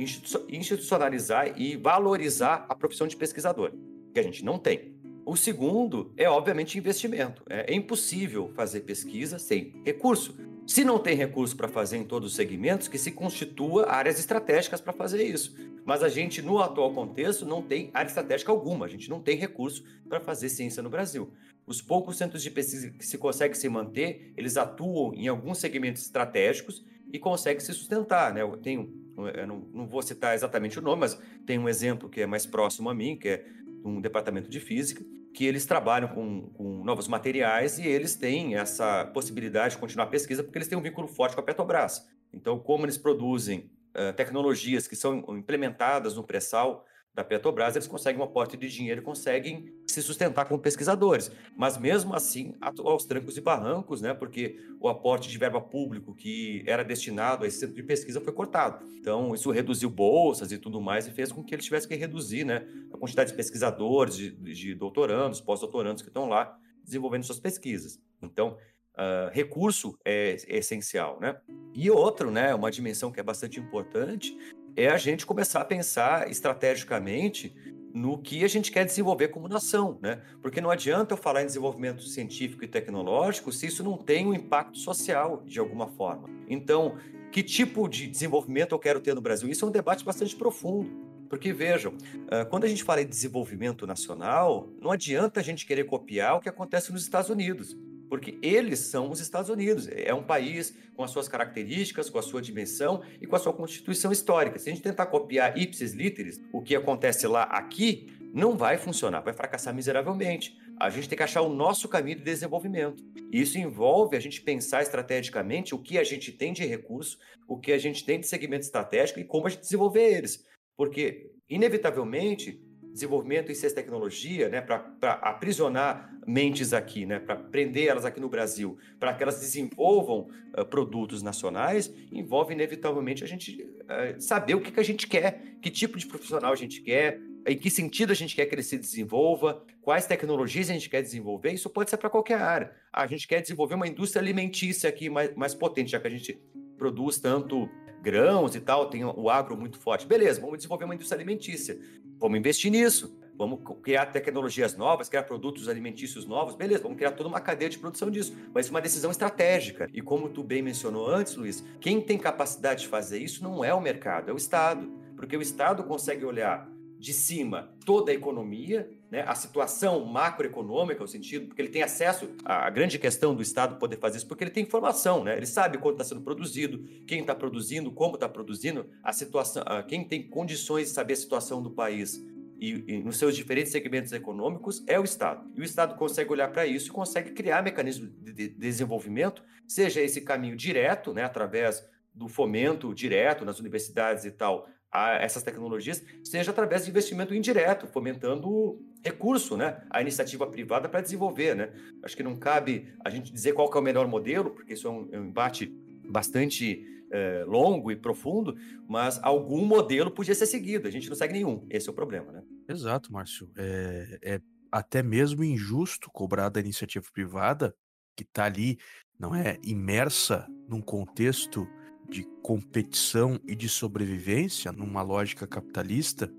institucionalizar e valorizar a profissão de pesquisador, que a gente não tem. O segundo é, obviamente, investimento. É, impossível fazer pesquisa sem recurso. Se não tem recurso para fazer em todos os segmentos, que se constitua áreas estratégicas para fazer isso. Mas a gente, no atual contexto, não tem área estratégica alguma. A gente não tem recurso para fazer ciência no Brasil. Os poucos centros de pesquisa que se conseguem se manter, eles atuam em alguns segmentos estratégicos e conseguem se sustentar. Né? Eu tenho, eu não, não vou citar exatamente o nome, mas tem um exemplo que é mais próximo a mim, que é um departamento de física, que eles trabalham com, com, novos materiais e eles têm essa possibilidade de continuar a pesquisa porque eles têm um vínculo forte com a Petrobras. Então, como eles produzem tecnologias que são implementadas no pré-sal, da Petrobras, eles conseguem um aporte de dinheiro e conseguem se sustentar como pesquisadores. Mas mesmo assim, aos trancos e barrancos, né? Porque o aporte de verba público que era destinado a esse centro de pesquisa foi cortado. Então, isso reduziu bolsas e tudo mais e fez com que eles tivessem que reduzir, né? A quantidade de pesquisadores, de, de doutorandos, pós-doutorandos que estão lá desenvolvendo suas pesquisas. Então, Uh, recurso é, é, essencial, né? E outro, né, uma dimensão que é bastante importante é a gente começar a pensar estrategicamente no que a gente quer desenvolver como nação, né? Porque não adianta eu falar em desenvolvimento científico e tecnológico se isso não tem um impacto social de alguma forma. Então, que tipo de desenvolvimento eu quero ter no Brasil? Isso é um debate bastante profundo. Porque vejam, ah, quando a gente fala em desenvolvimento nacional, não adianta a gente querer copiar o que acontece nos Estados Unidos porque eles são os Estados Unidos. É um país com as suas características, com a sua dimensão e com a sua constituição histórica. Se a gente tentar copiar ipsis literis, o que acontece lá aqui, não vai funcionar, vai fracassar miseravelmente. A gente tem que achar o nosso caminho de desenvolvimento. E isso envolve a gente pensar estrategicamente o que a gente tem de recurso, o que a gente tem de segmento estratégico e como a gente desenvolver eles. Porque, inevitavelmente, desenvolvimento em ciência e tecnologia, né, para aprisionar mentes aqui, né, para prender elas aqui no Brasil, para que elas desenvolvam uh, produtos nacionais, envolve inevitavelmente a gente uh, saber o que, que a gente quer, que tipo de profissional a gente quer, em que sentido a gente quer que ele se desenvolva, quais tecnologias a gente quer desenvolver, isso pode ser para qualquer área. a gente quer desenvolver uma indústria alimentícia aqui mais, mais potente, já que a gente produz tanto grãos e tal, tem o agro muito forte. Beleza, vamos desenvolver uma indústria alimentícia. Vamos investir nisso. Vamos criar tecnologias novas, criar produtos alimentícios novos, beleza, vamos criar toda uma cadeia de produção disso. Mas uma decisão estratégica. E como tu bem mencionou antes, Luiz, quem tem capacidade de fazer isso não é o mercado, é o Estado. Porque o Estado consegue olhar de cima toda a economia, né, a situação macroeconômica, o sentido, porque ele tem acesso à grande questão do Estado poder fazer isso, porque ele tem informação, né, ele sabe quanto está sendo produzido, quem está produzindo, como está produzindo, a situação, quem tem condições de saber a situação do país e, e, nos seus diferentes segmentos econômicos é o Estado. E o Estado consegue olhar para isso e consegue criar mecanismos de, de desenvolvimento, seja esse caminho direto, né, através do fomento direto nas universidades e tal, a essas tecnologias, seja através de investimento indireto, fomentando recurso, né, a iniciativa privada para desenvolver, né. Acho que não cabe a gente dizer qual é o melhor modelo, porque isso é um, é um embate bastante é, longo e profundo, mas algum modelo podia ser seguido. A gente não segue nenhum. Esse é o problema, né? Exato, Márcio. É, é até mesmo injusto cobrar da iniciativa privada que está ali, não é imersa num contexto de competição e de sobrevivência numa lógica capitalista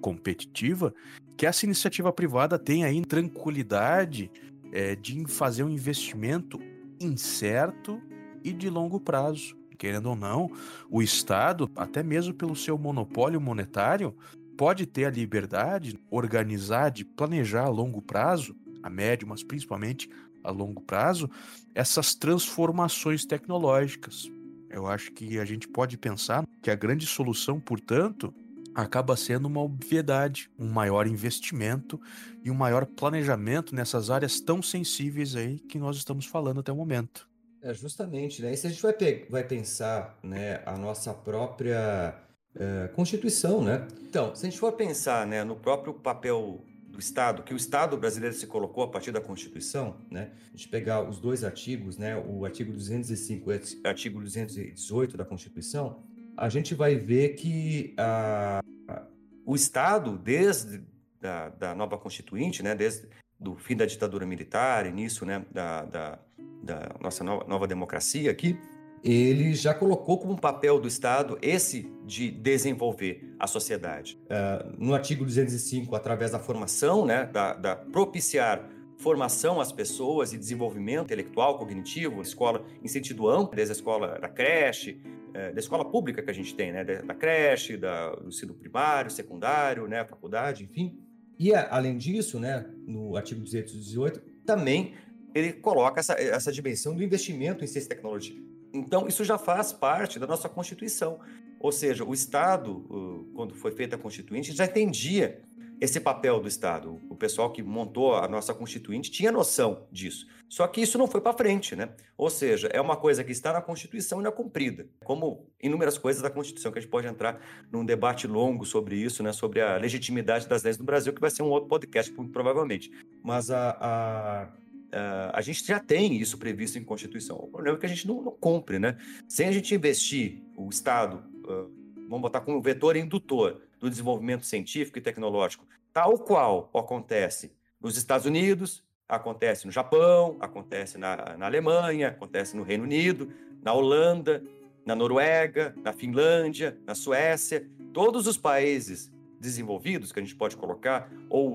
competitiva, que essa iniciativa privada tem aí tranquilidade é, de fazer um investimento incerto e de longo prazo. Querendo ou não, o Estado, até mesmo pelo seu monopólio monetário, pode ter a liberdade de organizar, de planejar a longo prazo, a médio, mas principalmente a longo prazo, essas transformações tecnológicas. Eu acho que a gente pode pensar que a grande solução, portanto, acaba sendo uma obviedade, um maior investimento e um maior planejamento nessas áreas tão sensíveis aí que nós estamos falando até o momento. É justamente, né? E se a gente vai, vai pensar, né, a nossa própria uh, Constituição, né? Então, se a gente for pensar, né, no próprio papel do Estado, que o Estado brasileiro se colocou a partir da Constituição, né? A gente pegar os dois artigos, né? O artigo 205 e o artigo 218 da Constituição, a gente vai ver que a, a, o Estado, desde da, da, nova Constituinte, né? Desde do fim da ditadura militar, início, né? Da, da, da nossa nova, nova democracia aqui, ele já colocou como papel do Estado esse de desenvolver a sociedade. Uh, no artigo 205, através da formação, né, da, da, propiciar formação às pessoas e desenvolvimento intelectual, cognitivo, escola em sentido amplo, desde a escola da creche, uh, da escola pública que a gente tem, né, da creche, da, do ensino primário, secundário, né, faculdade, enfim. E, além disso, né, no artigo 218, também ele coloca essa, essa dimensão do investimento em ciência e tecnologia. Então, isso já faz parte da nossa Constituição. Ou seja, o Estado, quando foi feita a Constituinte, já entendia esse papel do Estado. O pessoal que montou a nossa Constituinte tinha noção disso. Só que isso não foi para frente, né? Ou seja, é uma coisa que está na Constituição e não é cumprida. Como inúmeras coisas da Constituição, que a gente pode entrar num debate longo sobre isso, né? Sobre a legitimidade das leis do Brasil, que vai ser um outro podcast, provavelmente. Mas a, a Uh, a gente já tem isso previsto em Constituição. O problema é que a gente não, não cumpre, né? Sem a gente investir o Estado, uh, vamos botar como vetor indutor do desenvolvimento científico e tecnológico, tal qual acontece nos Estados Unidos, acontece no Japão, acontece na, na Alemanha, acontece no Reino Unido, na Holanda, na Noruega, na Finlândia, na Suécia, todos os países desenvolvidos que a gente pode colocar, ou,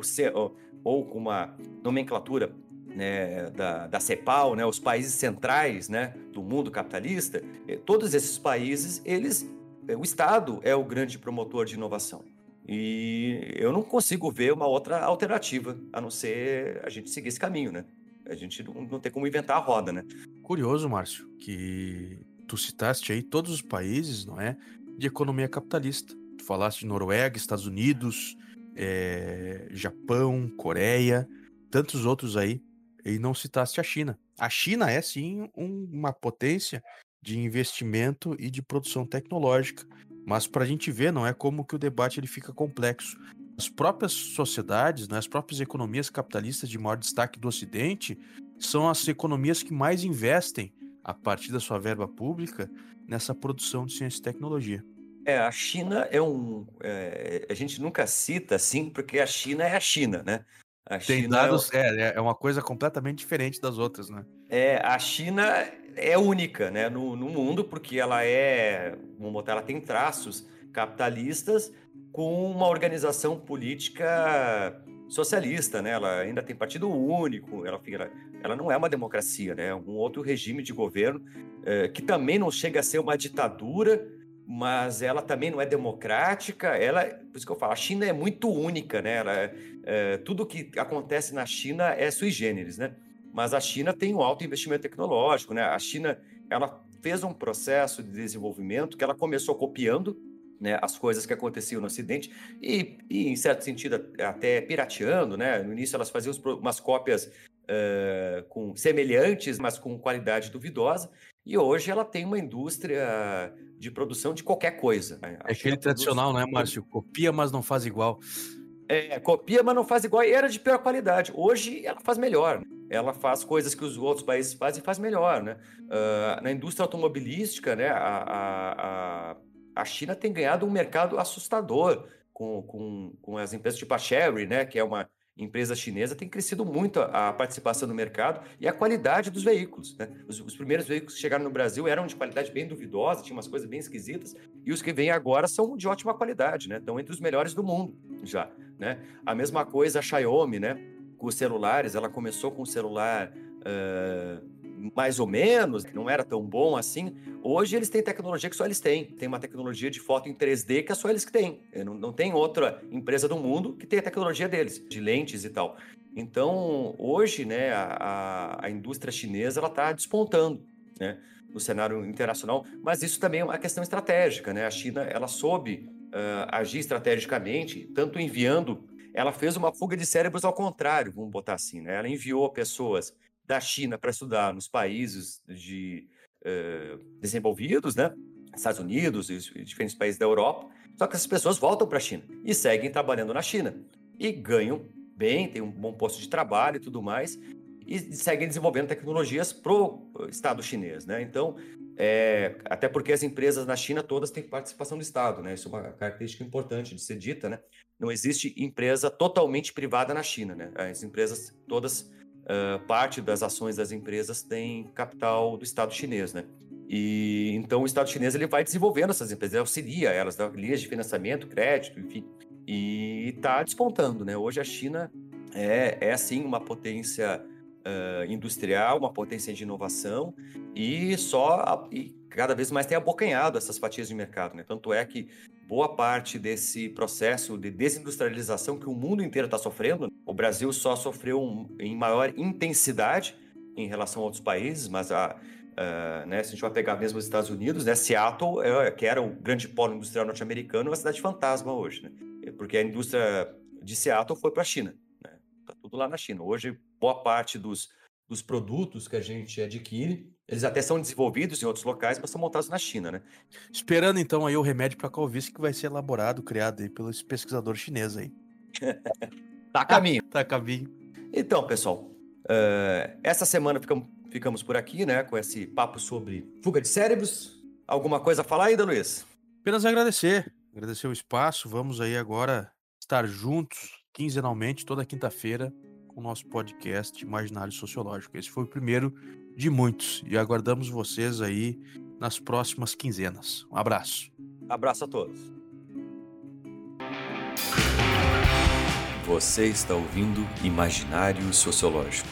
ou, com uma nomenclatura né, da, da CEPAL, né, os países centrais né, do mundo capitalista, eh, todos esses países, eles, o Estado é o grande promotor de inovação. E eu não consigo ver uma outra alternativa, a não ser a gente seguir esse caminho, né? A gente não, não tem como inventar a roda, né? Curioso, Márcio, que tu citaste aí todos os países, não é, de economia capitalista. Tu falaste de Noruega, Estados Unidos, é, Japão, Coreia, tantos outros aí e não citaste a China. A China é sim um, uma potência de investimento e de produção tecnológica, mas para a gente ver, não é como que o debate ele fica complexo. As próprias sociedades, né, as próprias economias capitalistas de maior destaque do Ocidente são as economias que mais investem, a partir da sua verba pública, nessa produção de ciência e tecnologia. É, a China é um. É, a gente nunca cita assim, porque a China é a China, né? A Tem China dados, é, é, é uma coisa completamente diferente das outras, né? É, a China é única, né, no, no mundo, porque ela é, vamos botar, ela tem traços capitalistas com uma organização política socialista, né? Ela ainda tem partido único, ela, ela, ela não é uma democracia, né? É um outro regime de governo é, que também não chega a ser uma ditadura, mas ela também não é democrática. Ela, por isso que eu falo, a China é muito única, né? Ela, é, é tudo que acontece na China é sui generis, né? Mas a China tem um alto investimento tecnológico, né? A China, ela fez um processo de desenvolvimento que ela começou copiando né, as coisas que aconteciam no Ocidente e, e, em certo sentido, até pirateando, né? No início elas faziam umas cópias uh, com semelhantes, mas com qualidade duvidosa. E hoje ela tem uma indústria de produção de qualquer coisa. Né? É aquele tradicional, né, Márcio? Copia, mas não faz igual. É, copia, mas não faz igual. E era de pior qualidade. Hoje ela faz melhor. Ela faz coisas que os outros países fazem e faz melhor, né? Uh, na indústria automobilística, né, a, a, a China tem ganhado um mercado assustador com, com, com as empresas tipo a Chery, né, que é uma empresa chinesa tem crescido muito a, a, participação no mercado e a qualidade dos veículos. Né? Os, os, primeiros veículos que chegaram no Brasil eram de qualidade bem duvidosa, tinham umas coisas bem esquisitas, e os que vêm agora são de ótima qualidade, né? Estão entre os melhores do mundo já. Né? A mesma coisa a Xiaomi, né? Com os celulares, ela começou com o celular. Uh mais ou menos, não era tão bom assim. Hoje eles têm tecnologia que só eles têm. Tem uma tecnologia de foto em 3D que é só eles que têm. Não, não tem outra empresa do mundo que tenha a tecnologia deles, de lentes e tal. Então, hoje, né, a, a indústria chinesa está despontando, né, no cenário internacional. Mas isso também é uma questão estratégica, né? A China ela soube uh, agir estrategicamente, tanto enviando ela fez uma fuga de cérebros ao contrário, vamos botar assim, né? Ela enviou pessoas da China para estudar nos países de, uh, desenvolvidos, né? Estados Unidos e diferentes países da Europa. Só que essas pessoas voltam para a China e seguem trabalhando na China e ganham bem, têm um bom posto de trabalho e tudo mais, e seguem desenvolvendo tecnologias para o Estado chinês, né? Então, é, até porque as empresas na China todas têm participação do Estado, né? Isso é uma característica importante de ser dita, né? Não existe empresa totalmente privada na China, né? As empresas todas, uh, parte das ações das empresas tem capital do Estado chinês, né? E então o Estado chinês ele vai desenvolvendo essas empresas, auxilia elas, dá linhas de financiamento, crédito, enfim, e está despontando, né? Hoje a China é, é sim uma potência uh, industrial, uma potência de inovação e só e cada vez mais tem abocanhado essas fatias de mercado, né? Tanto é que boa parte desse processo de desindustrialização que o mundo inteiro está sofrendo, o Brasil só sofreu um, em maior intensidade em relação a outros países, mas a Uh, né, se a gente vai pegar mesmo os Estados Unidos, né, Seattle, é, que era o grande polo industrial norte-americano, é uma cidade fantasma hoje, né? Porque a indústria de Seattle foi para a China, né? Tudo lá na China. Hoje, boa parte dos, dos produtos que a gente adquire, eles até são desenvolvidos em outros locais, mas são montados na China, né? Esperando então aí o remédio para a calvície que vai ser elaborado, criado aí pelos pesquisadores chineses aí. tá a caminho. tá a caminho. Então, pessoal, uh, essa semana ficamos, ficamos por aqui, né, com esse papo sobre fuga de cérebros. Alguma coisa a falar ainda, Luiz? Apenas agradecer, agradecer o espaço. Vamos aí agora estar juntos quinzenalmente toda quinta-feira com o nosso podcast Imaginário Sociológico. Esse foi o primeiro de muitos e aguardamos vocês aí nas próximas quinzenas. Um abraço. Abraço a todos. Você está ouvindo Imaginário Sociológico.